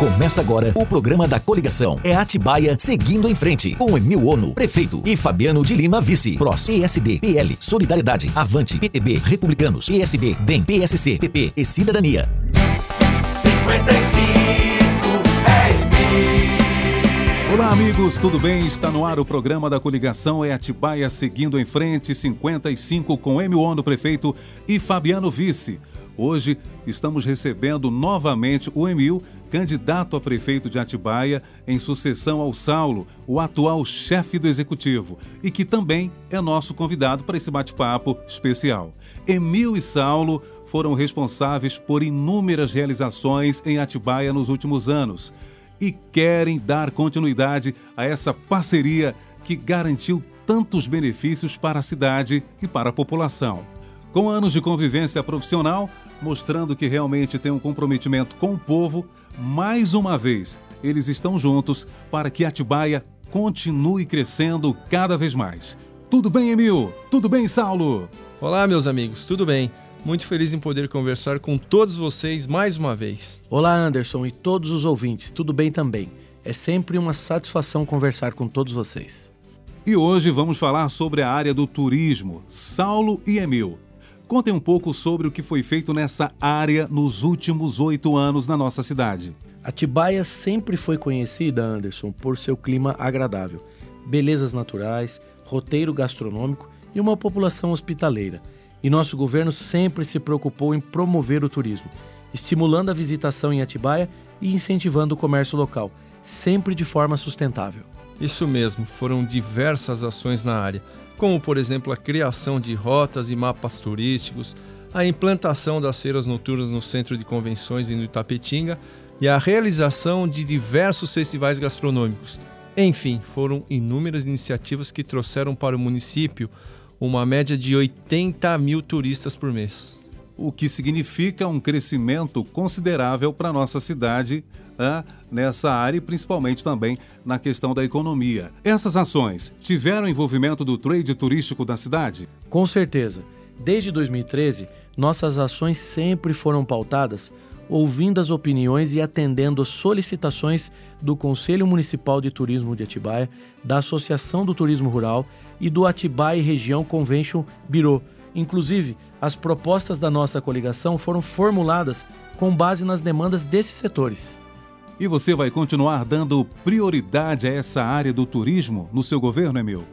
Começa agora o programa da coligação. É Atibaia seguindo em frente. Com Emil Ono, prefeito, e Fabiano de Lima, vice. PROS, PSD, PL, Solidariedade, Avante, PTB, Republicanos, PSB, DEM, PSC, PP e Cidadania. 55 Olá, amigos, tudo bem? Está no ar o programa da coligação É Atibaia seguindo em frente 55 com Emil Ono, prefeito, e Fabiano, vice. Hoje estamos recebendo novamente o Emil, candidato a prefeito de Atibaia, em sucessão ao Saulo, o atual chefe do executivo, e que também é nosso convidado para esse bate-papo especial. Emil e Saulo foram responsáveis por inúmeras realizações em Atibaia nos últimos anos e querem dar continuidade a essa parceria que garantiu tantos benefícios para a cidade e para a população. Com anos de convivência profissional, mostrando que realmente tem um comprometimento com o povo, mais uma vez eles estão juntos para que Atibaia continue crescendo cada vez mais. Tudo bem, Emil? Tudo bem, Saulo? Olá, meus amigos, tudo bem? Muito feliz em poder conversar com todos vocês mais uma vez. Olá, Anderson e todos os ouvintes, tudo bem também? É sempre uma satisfação conversar com todos vocês. E hoje vamos falar sobre a área do turismo. Saulo e Emil, Contem um pouco sobre o que foi feito nessa área nos últimos oito anos na nossa cidade. Atibaia sempre foi conhecida, Anderson, por seu clima agradável, belezas naturais, roteiro gastronômico e uma população hospitaleira. E nosso governo sempre se preocupou em promover o turismo, estimulando a visitação em Atibaia e incentivando o comércio local, sempre de forma sustentável. Isso mesmo, foram diversas ações na área, como por exemplo a criação de rotas e mapas turísticos, a implantação das feiras noturnas no Centro de Convenções e no Itapetinga e a realização de diversos festivais gastronômicos. Enfim, foram inúmeras iniciativas que trouxeram para o município uma média de 80 mil turistas por mês. O que significa um crescimento considerável para nossa cidade nessa área e principalmente também na questão da economia. Essas ações tiveram envolvimento do trade turístico da cidade? Com certeza. Desde 2013, nossas ações sempre foram pautadas ouvindo as opiniões e atendendo às solicitações do Conselho Municipal de Turismo de Atibaia, da Associação do Turismo Rural e do Atibaia Região Convention Bureau. Inclusive, as propostas da nossa coligação foram formuladas com base nas demandas desses setores. E você vai continuar dando prioridade a essa área do turismo no seu governo, Emil?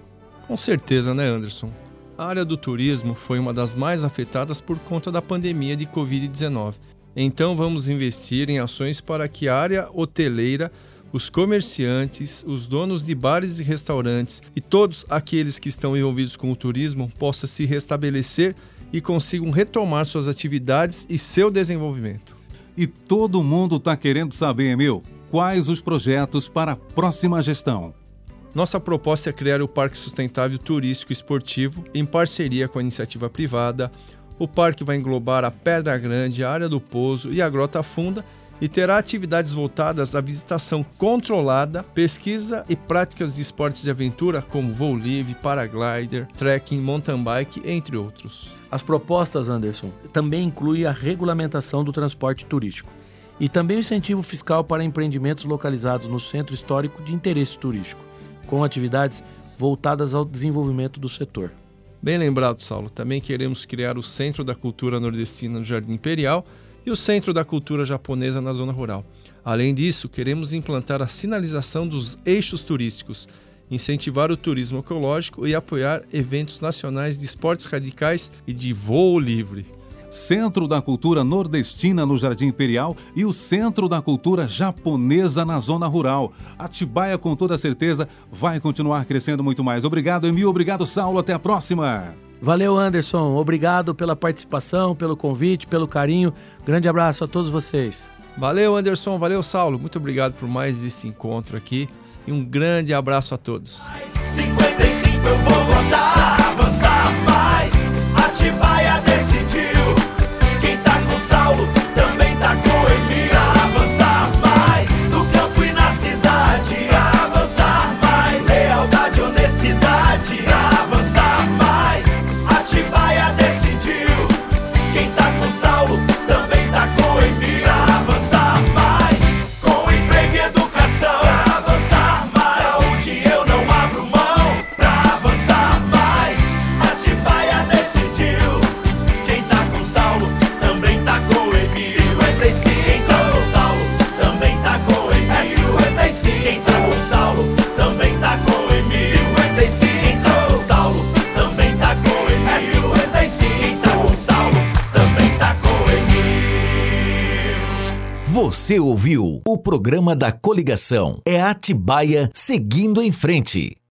Com certeza, né, Anderson? A área do turismo foi uma das mais afetadas por conta da pandemia de Covid-19. Então, vamos investir em ações para que a área hoteleira, os comerciantes, os donos de bares e restaurantes e todos aqueles que estão envolvidos com o turismo possam se restabelecer e consigam retomar suas atividades e seu desenvolvimento. E todo mundo está querendo saber, Emil, quais os projetos para a próxima gestão. Nossa proposta é criar o Parque Sustentável Turístico Esportivo em parceria com a iniciativa privada. O parque vai englobar a Pedra Grande, a Área do Pouso e a Grota Funda e terá atividades voltadas à visitação controlada, pesquisa e práticas de esportes de aventura como voo livre, paraglider, trekking, mountain bike, entre outros. As propostas, Anderson, também incluem a regulamentação do transporte turístico e também o incentivo fiscal para empreendimentos localizados no centro histórico de interesse turístico, com atividades voltadas ao desenvolvimento do setor. Bem lembrado, Saulo. Também queremos criar o Centro da Cultura Nordestina no Jardim Imperial e o Centro da Cultura Japonesa na zona rural. Além disso, queremos implantar a sinalização dos eixos turísticos incentivar o turismo ecológico e apoiar eventos nacionais de esportes radicais e de voo livre. Centro da Cultura Nordestina no Jardim Imperial e o Centro da Cultura Japonesa na Zona Rural. Atibaia, com toda certeza, vai continuar crescendo muito mais. Obrigado, Emil. Obrigado, Saulo. Até a próxima. Valeu, Anderson. Obrigado pela participação, pelo convite, pelo carinho. Grande abraço a todos vocês. Valeu, Anderson. Valeu, Saulo. Muito obrigado por mais esse encontro aqui e um grande abraço a todos. 55 eu vou votar, avançar mais. Atibaia decidiu. Você ouviu o programa da coligação. É Atibaia seguindo em frente.